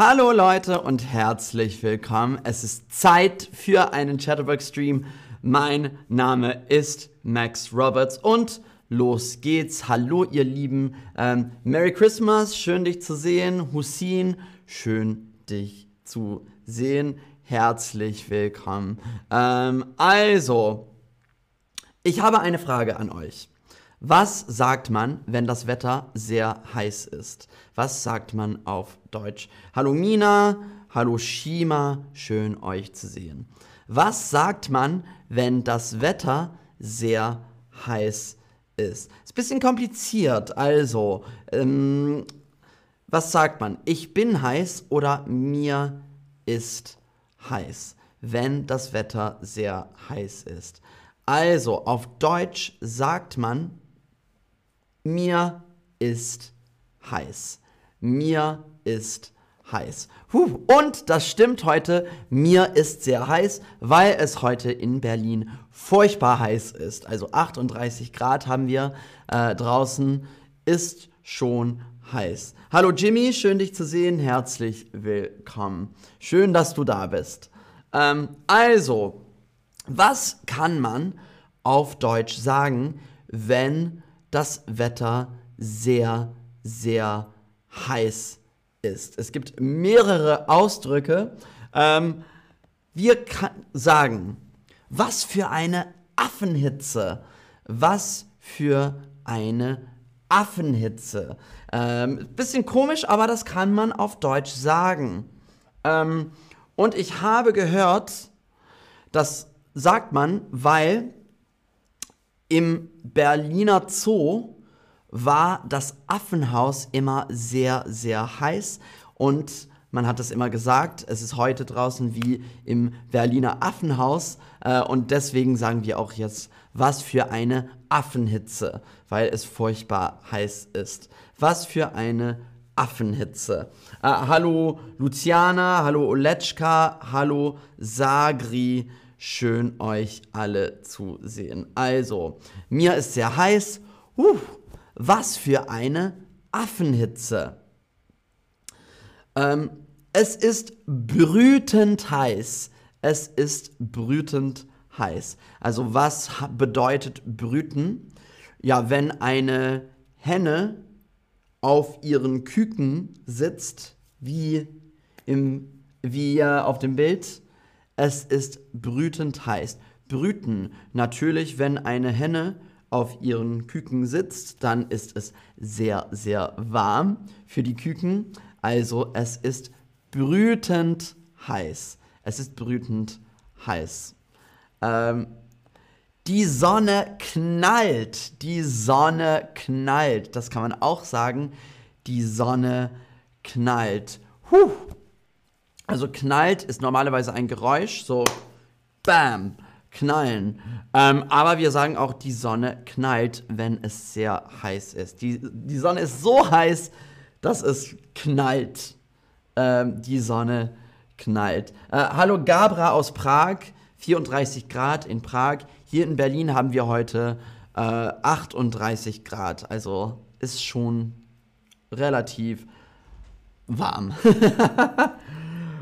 Hallo Leute und herzlich willkommen. Es ist Zeit für einen Chatterbox-Stream. Mein Name ist Max Roberts und los geht's. Hallo ihr Lieben. Ähm, Merry Christmas, schön dich zu sehen. Hussein, schön dich zu sehen. Herzlich willkommen. Ähm, also, ich habe eine Frage an euch. Was sagt man, wenn das Wetter sehr heiß ist? Was sagt man auf Deutsch? Hallo Mina, hallo Shima, schön euch zu sehen. Was sagt man, wenn das Wetter sehr heiß ist? Ist ein bisschen kompliziert. Also, ähm, was sagt man? Ich bin heiß oder mir ist heiß, wenn das Wetter sehr heiß ist. Also, auf Deutsch sagt man, mir ist heiß. Mir ist heiß. Huh. Und das stimmt heute, mir ist sehr heiß, weil es heute in Berlin furchtbar heiß ist. Also 38 Grad haben wir äh, draußen, ist schon heiß. Hallo Jimmy, schön dich zu sehen, herzlich willkommen. Schön, dass du da bist. Ähm, also, was kann man auf Deutsch sagen, wenn das Wetter sehr, sehr heiß ist. Es gibt mehrere Ausdrücke. Ähm, wir sagen, was für eine Affenhitze. Was für eine Affenhitze. Ähm, bisschen komisch, aber das kann man auf Deutsch sagen. Ähm, und ich habe gehört, das sagt man, weil im Berliner Zoo war das Affenhaus immer sehr, sehr heiß und man hat es immer gesagt, es ist heute draußen wie im Berliner Affenhaus äh, und deswegen sagen wir auch jetzt, was für eine Affenhitze, weil es furchtbar heiß ist. Was für eine Affenhitze. Äh, hallo Luciana, hallo Oletschka, hallo Sagri. Schön euch alle zu sehen. Also, mir ist sehr heiß. Uh, was für eine Affenhitze. Ähm, es ist brütend heiß. Es ist brütend heiß. Also was bedeutet brüten? Ja, wenn eine Henne auf ihren Küken sitzt, wie, im, wie auf dem Bild, es ist brütend heiß. Brüten, natürlich, wenn eine Henne auf ihren Küken sitzt, dann ist es sehr, sehr warm für die Küken. Also es ist brütend heiß. Es ist brütend heiß. Ähm, die Sonne knallt. Die Sonne knallt. Das kann man auch sagen. Die Sonne knallt. Huh. Also knallt ist normalerweise ein Geräusch, so Bam, knallen. Ähm, aber wir sagen auch, die Sonne knallt, wenn es sehr heiß ist. Die, die Sonne ist so heiß, dass es knallt. Ähm, die Sonne knallt. Äh, hallo Gabra aus Prag, 34 Grad in Prag. Hier in Berlin haben wir heute äh, 38 Grad. Also ist schon relativ warm.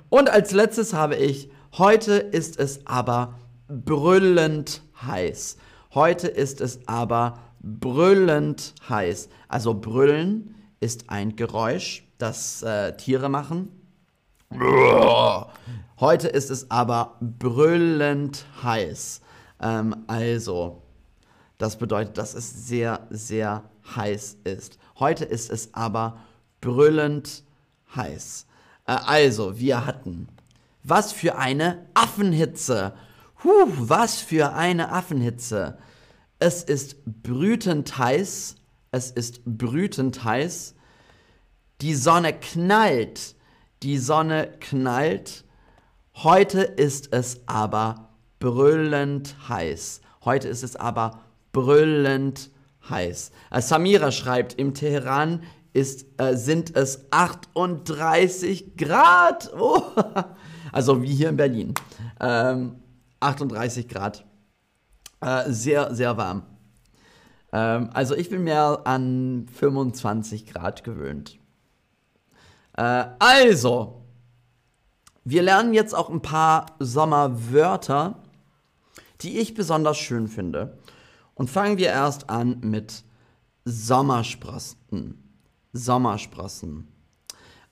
Und als letztes habe ich, heute ist es aber brüllend heiß. Heute ist es aber brüllend heiß. Also brüllen ist ein Geräusch, das äh, Tiere machen. Heute ist es aber brüllend heiß. Ähm, also, das bedeutet, dass es sehr, sehr heiß ist. Heute ist es aber brüllend heiß. Äh, also, wir hatten, was für eine Affenhitze. Huh, was für eine Affenhitze. Es ist brütend heiß. Es ist brütend heiß. Die Sonne knallt. Die Sonne knallt. Heute ist es aber brüllend heiß. Heute ist es aber brüllend heiß. Äh, Samira schreibt, im Teheran ist, äh, sind es 38 Grad. Oh. Also wie hier in Berlin. Ähm, 38 Grad. Äh, sehr, sehr warm. Ähm, also ich bin mehr an 25 Grad gewöhnt. Äh, also, wir lernen jetzt auch ein paar Sommerwörter, die ich besonders schön finde. Und fangen wir erst an mit Sommersprossen. Sommersprossen.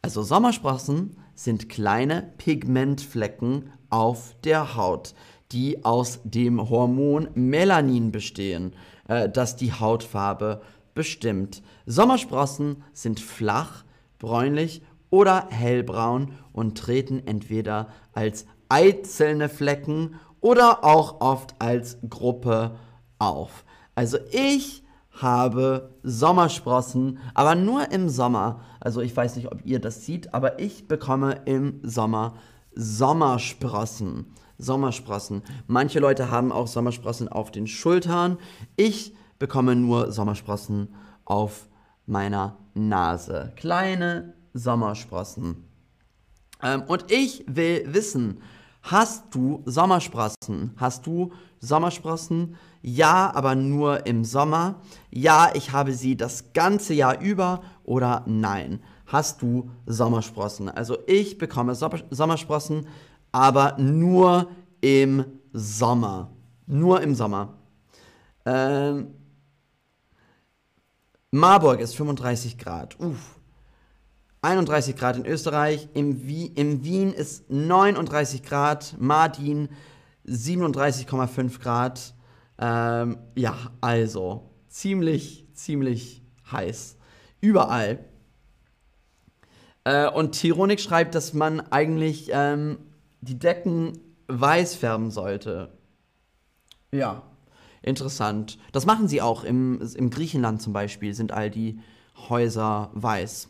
Also Sommersprossen sind kleine Pigmentflecken auf der Haut, die aus dem Hormon Melanin bestehen, äh, das die Hautfarbe bestimmt. Sommersprossen sind flach, bräunlich oder hellbraun und treten entweder als einzelne Flecken oder auch oft als Gruppe auf. Also ich habe Sommersprossen, aber nur im Sommer. Also ich weiß nicht, ob ihr das seht, aber ich bekomme im Sommer Sommersprossen. Sommersprossen. Manche Leute haben auch Sommersprossen auf den Schultern. Ich bekomme nur Sommersprossen auf meiner Nase. Kleine Sommersprossen. Ähm, und ich will wissen, hast du Sommersprossen? Hast du Sommersprossen? Ja, aber nur im Sommer. Ja, ich habe sie das ganze Jahr über oder nein. Hast du Sommersprossen? Also ich bekomme Sommersprossen, aber nur im Sommer. Nur im Sommer. Ähm, Marburg ist 35 Grad. Uff. 31 Grad in Österreich. Im, Wie Im Wien ist 39 Grad. Martin 37,5 Grad. Ähm, ja, also ziemlich, ziemlich heiß. Überall. Äh, und Tironik schreibt, dass man eigentlich ähm, die Decken weiß färben sollte. Ja, interessant. Das machen sie auch. Im, im Griechenland zum Beispiel sind all die Häuser weiß.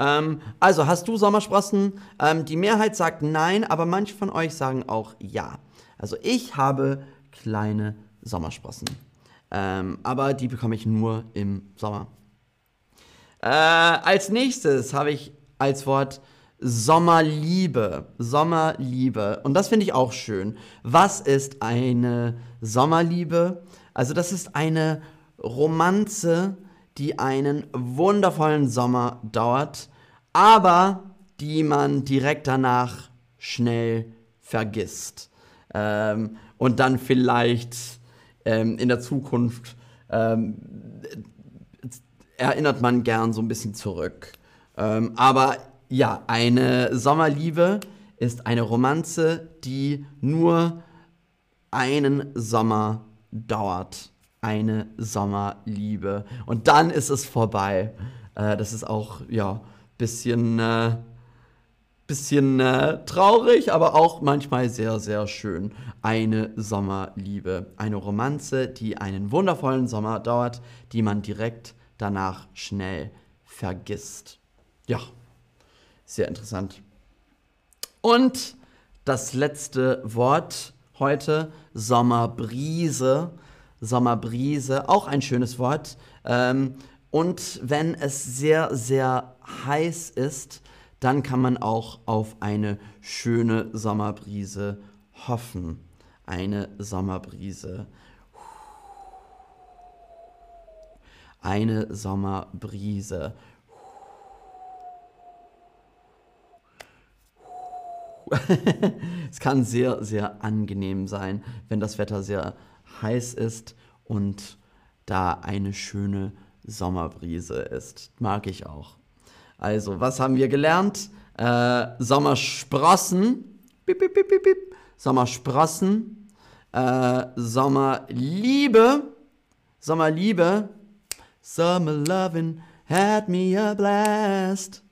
Ähm, also, hast du Sommersprossen? Ähm, die Mehrheit sagt nein, aber manche von euch sagen auch ja. Also, ich habe kleine Sommersprossen. Ähm, aber die bekomme ich nur im Sommer. Äh, als nächstes habe ich als Wort Sommerliebe. Sommerliebe. Und das finde ich auch schön. Was ist eine Sommerliebe? Also das ist eine Romanze, die einen wundervollen Sommer dauert, aber die man direkt danach schnell vergisst. Ähm, und dann vielleicht ähm, in der Zukunft ähm, erinnert man gern so ein bisschen zurück. Ähm, aber ja, eine Sommerliebe ist eine Romanze, die nur einen Sommer dauert. Eine Sommerliebe. Und dann ist es vorbei. Äh, das ist auch, ja, bisschen, äh, bisschen äh, traurig, aber auch manchmal sehr, sehr schön. Eine Sommerliebe. Eine Romanze, die einen wundervollen Sommer dauert, die man direkt danach schnell vergisst. Ja. Sehr interessant. Und das letzte Wort heute, Sommerbrise. Sommerbrise, auch ein schönes Wort. Ähm, und wenn es sehr, sehr heiß ist, dann kann man auch auf eine schöne Sommerbrise hoffen. Eine Sommerbrise. Eine Sommerbrise. es kann sehr, sehr angenehm sein, wenn das Wetter sehr heiß ist und da eine schöne Sommerbrise ist. Mag ich auch. Also, was haben wir gelernt? Äh, Sommersprossen. Bip, bip, bip, bip, bip. Sommersprossen. Äh, Sommerliebe. Sommerliebe. Summer lovin' had me a blast.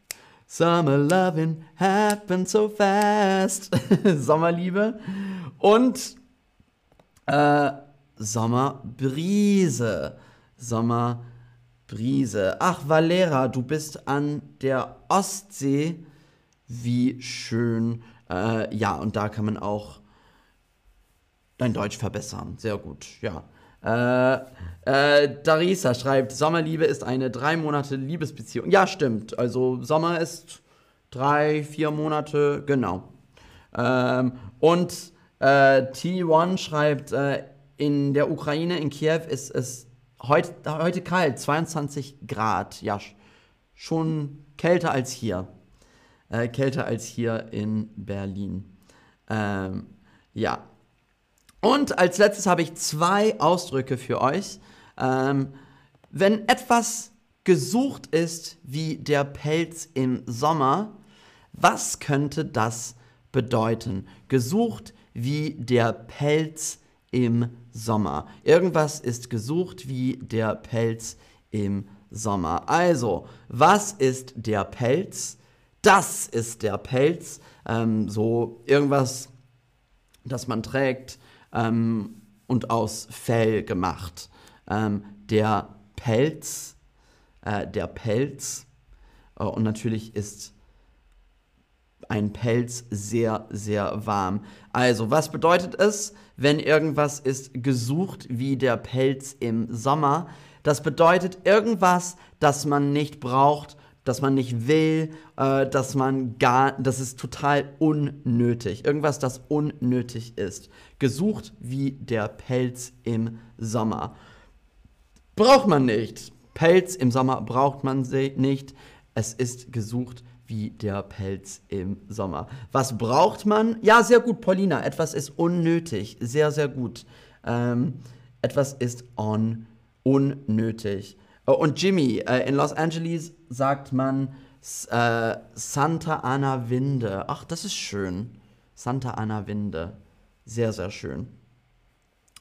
Summer loving happened so fast. Sommerliebe. Und äh, Sommerbrise. Sommerbrise. Ach, Valera, du bist an der Ostsee. Wie schön. Äh, ja, und da kann man auch dein Deutsch verbessern. Sehr gut, ja. Äh, äh, Darisa schreibt, Sommerliebe ist eine drei Monate Liebesbeziehung. Ja, stimmt. Also Sommer ist drei, vier Monate, genau. Ähm, und äh, T1 schreibt, äh, in der Ukraine, in Kiew, ist es heut, heute kalt, 22 Grad. Ja, schon kälter als hier. Äh, kälter als hier in Berlin. Ähm, ja. Und als letztes habe ich zwei Ausdrücke für euch. Ähm, wenn etwas gesucht ist wie der Pelz im Sommer, was könnte das bedeuten? Gesucht wie der Pelz im Sommer. Irgendwas ist gesucht wie der Pelz im Sommer. Also, was ist der Pelz? Das ist der Pelz. Ähm, so irgendwas, das man trägt ähm, und aus Fell gemacht. Ähm, der Pelz äh, der Pelz. Äh, und natürlich ist ein Pelz sehr, sehr warm. Also, was bedeutet es, wenn irgendwas ist gesucht wie der Pelz im Sommer? Das bedeutet irgendwas, das man nicht braucht, das man nicht will, äh, dass man gar, das ist total unnötig. Irgendwas, das unnötig ist. Gesucht wie der Pelz im Sommer. Braucht man nicht. Pelz im Sommer braucht man nicht. Es ist gesucht wie der Pelz im Sommer. Was braucht man? Ja, sehr gut, Paulina. Etwas ist unnötig. Sehr, sehr gut. Ähm, etwas ist on, unnötig. Oh, und Jimmy, äh, in Los Angeles sagt man äh, Santa Ana Winde. Ach, das ist schön. Santa Ana Winde. Sehr, sehr schön.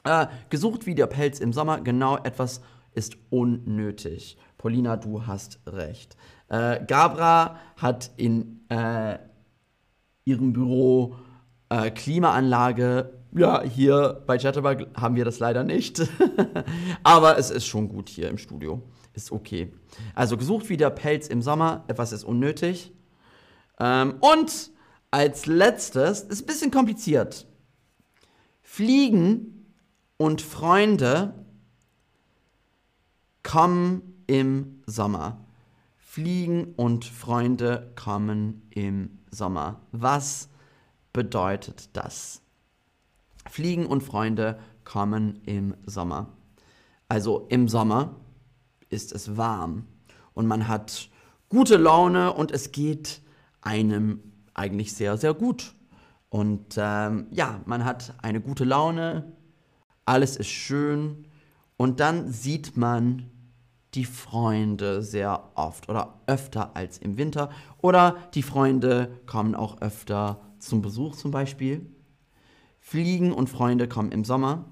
Äh, gesucht wie der Pelz im Sommer. Genau etwas ist unnötig. Paulina, du hast recht. Äh, Gabra hat in äh, ihrem Büro äh, Klimaanlage. Ja, hier bei Chatterbug haben wir das leider nicht. Aber es ist schon gut hier im Studio. Ist okay. Also gesucht wie der Pelz im Sommer. Etwas ist unnötig. Ähm, und als letztes, ist ein bisschen kompliziert. Fliegen und Freunde kommen im Sommer. Fliegen und Freunde kommen im Sommer. Was bedeutet das? Fliegen und Freunde kommen im Sommer. Also im Sommer ist es warm und man hat gute Laune und es geht einem eigentlich sehr, sehr gut. Und ähm, ja, man hat eine gute Laune, alles ist schön und dann sieht man die Freunde sehr oft oder öfter als im Winter. Oder die Freunde kommen auch öfter zum Besuch zum Beispiel. Fliegen und Freunde kommen im Sommer.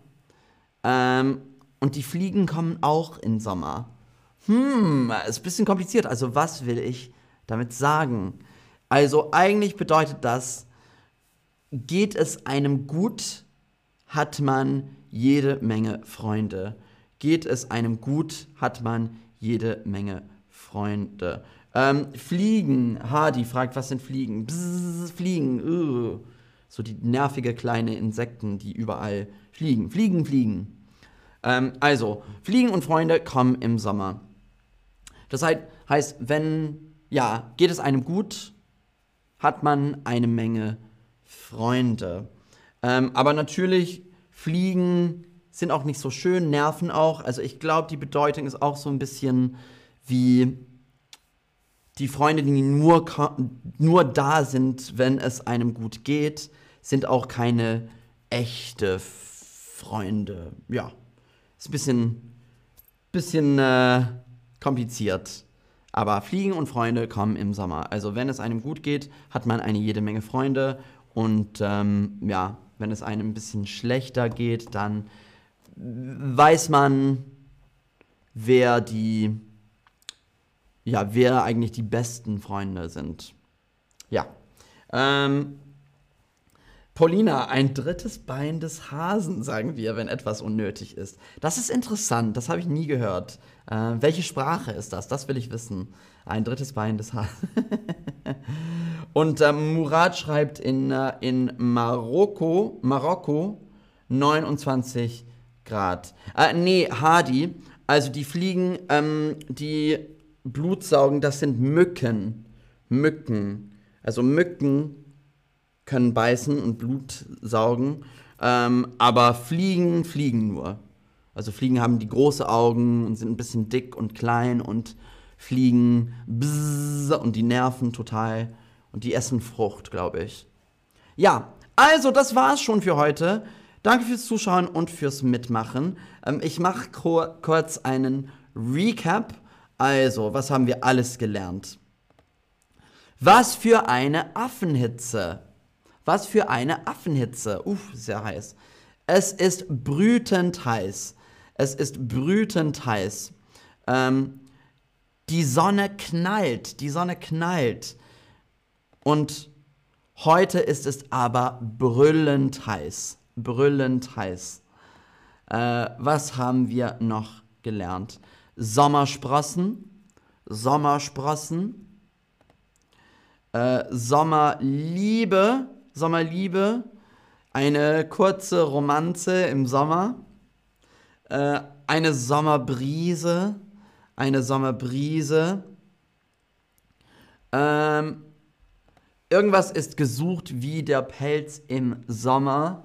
Ähm, und die Fliegen kommen auch im Sommer. Hm, ist ein bisschen kompliziert. Also was will ich damit sagen? Also eigentlich bedeutet das, geht es einem gut, hat man jede Menge Freunde geht es einem gut, hat man jede Menge Freunde. Ähm, Fliegen, Hardy fragt, was sind Fliegen? Bzzz, Fliegen, uh. so die nervige kleine Insekten, die überall fliegen. Fliegen, fliegen. Ähm, also, Fliegen und Freunde kommen im Sommer. Das heißt, wenn, ja, geht es einem gut, hat man eine Menge Freunde. Ähm, aber natürlich, Fliegen sind auch nicht so schön, nerven auch. Also ich glaube, die Bedeutung ist auch so ein bisschen wie die Freunde, die nur, nur da sind, wenn es einem gut geht, sind auch keine echte Freunde. Ja, ist ein bisschen, bisschen äh, kompliziert. Aber Fliegen und Freunde kommen im Sommer. Also wenn es einem gut geht, hat man eine jede Menge Freunde. Und ähm, ja, wenn es einem ein bisschen schlechter geht, dann weiß man, wer die, ja, wer eigentlich die besten Freunde sind. Ja. Ähm, Paulina, ein drittes Bein des Hasen, sagen wir, wenn etwas unnötig ist. Das ist interessant, das habe ich nie gehört. Äh, welche Sprache ist das? Das will ich wissen. Ein drittes Bein des Hasen. Und ähm, Murat schreibt in, äh, in Marokko, Marokko 29 Grad. Äh, nee, Hardy. Also die Fliegen, ähm, die Blut saugen, das sind Mücken. Mücken. Also Mücken können beißen und Blut saugen. Ähm, aber Fliegen fliegen nur. Also Fliegen haben die große Augen und sind ein bisschen dick und klein und fliegen bzzz, und die nerven total. Und die essen Frucht, glaube ich. Ja, also das war's schon für heute. Danke fürs Zuschauen und fürs Mitmachen. Ähm, ich mache kurz einen Recap. Also, was haben wir alles gelernt? Was für eine Affenhitze. Was für eine Affenhitze. Uff, sehr heiß. Es ist brütend heiß. Es ist brütend heiß. Ähm, die Sonne knallt. Die Sonne knallt. Und heute ist es aber brüllend heiß. Brüllend heiß. Äh, was haben wir noch gelernt? Sommersprossen. Sommersprossen. Äh, Sommerliebe, Sommerliebe, eine kurze Romanze im Sommer, äh, eine Sommerbrise, eine Sommerbrise. Ähm, irgendwas ist gesucht wie der Pelz im Sommer.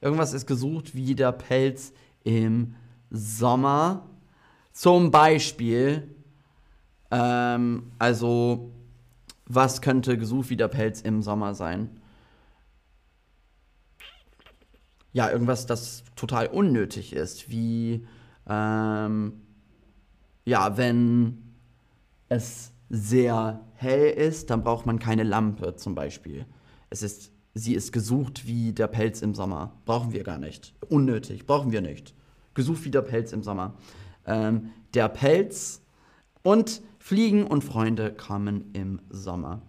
Irgendwas ist gesucht wie der Pelz im Sommer. Zum Beispiel, ähm, also was könnte gesucht wie der Pelz im Sommer sein? Ja, irgendwas, das total unnötig ist, wie, ähm, ja, wenn es sehr hell ist, dann braucht man keine Lampe zum Beispiel. Es ist, sie ist gesucht wie der Pelz im Sommer. Brauchen wir gar nicht. Unnötig, brauchen wir nicht. Gesucht wie der Pelz im Sommer. Ähm, der Pelz und Fliegen und Freunde kommen im Sommer.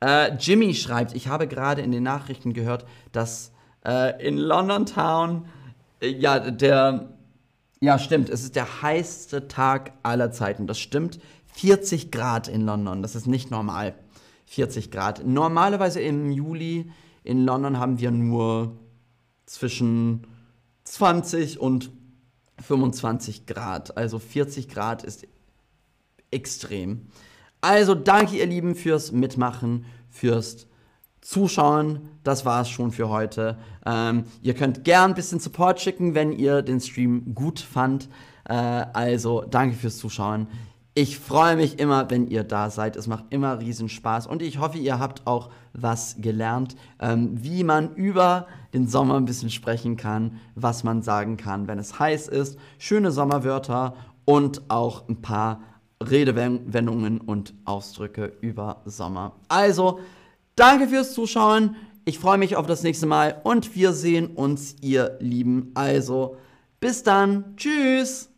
Äh, Jimmy schreibt, ich habe gerade in den Nachrichten gehört, dass äh, in London Town, äh, ja, der, ja, stimmt, es ist der heißeste Tag aller Zeiten. Das stimmt. 40 Grad in London, das ist nicht normal. 40 Grad. Normalerweise im Juli in London haben wir nur zwischen 20 und 25 Grad. Also 40 Grad ist extrem. Also danke ihr Lieben fürs Mitmachen, fürs Zuschauen. Das war es schon für heute. Ähm, ihr könnt gern ein bisschen Support schicken, wenn ihr den Stream gut fand. Äh, also danke fürs Zuschauen. Ich freue mich immer, wenn ihr da seid. Es macht immer riesen Spaß und ich hoffe, ihr habt auch was gelernt, ähm, wie man über den Sommer ein bisschen sprechen kann, was man sagen kann, wenn es heiß ist. Schöne Sommerwörter und auch ein paar Redewendungen und Ausdrücke über Sommer. Also, danke fürs Zuschauen. Ich freue mich auf das nächste Mal und wir sehen uns, ihr Lieben. Also, bis dann. Tschüss.